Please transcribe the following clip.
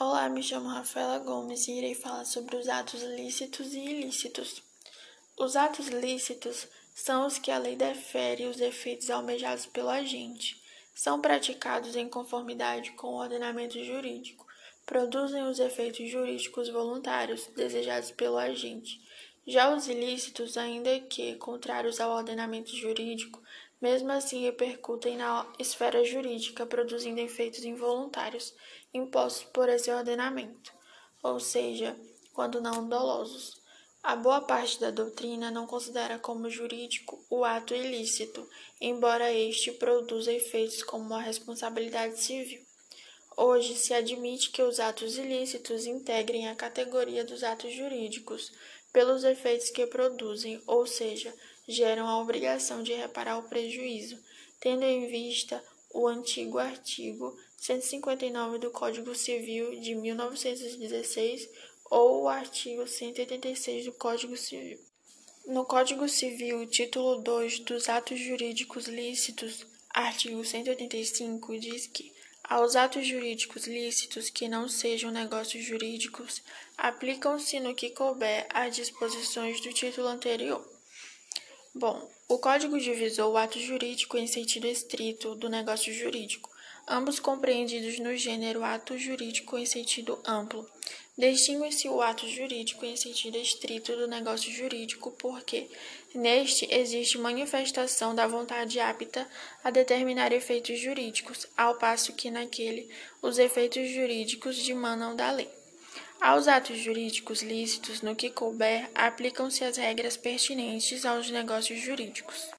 Olá, me chamo Rafaela Gomes e irei falar sobre os atos lícitos e ilícitos. Os atos lícitos são os que a lei defere os efeitos almejados pelo agente. São praticados em conformidade com o ordenamento jurídico. Produzem os efeitos jurídicos voluntários desejados pelo agente. Já os ilícitos, ainda que contrários ao ordenamento jurídico, mesmo assim repercutem na esfera jurídica, produzindo efeitos involuntários impostos por esse ordenamento, ou seja, quando não dolosos. A boa parte da doutrina não considera como jurídico o ato ilícito, embora este produza efeitos como a responsabilidade civil. Hoje se admite que os atos ilícitos integrem a categoria dos atos jurídicos, pelos efeitos que produzem, ou seja, geram a obrigação de reparar o prejuízo, tendo em vista o antigo artigo 159 do Código Civil de 1916 ou o artigo 186 do Código Civil. No Código Civil, título 2 dos atos jurídicos lícitos, artigo 185 diz que aos atos jurídicos lícitos que não sejam negócios jurídicos, aplicam-se no que couber as disposições do título anterior. Bom, o Código divisou o ato jurídico em sentido estrito do negócio jurídico, ambos compreendidos no gênero ato jurídico em sentido amplo. Distingue-se o ato jurídico em sentido estrito do negócio jurídico porque, neste, existe manifestação da vontade apta a determinar efeitos jurídicos, ao passo que naquele os efeitos jurídicos dimanam da lei. Aos atos jurídicos lícitos, no que couber, aplicam-se as regras pertinentes aos negócios jurídicos.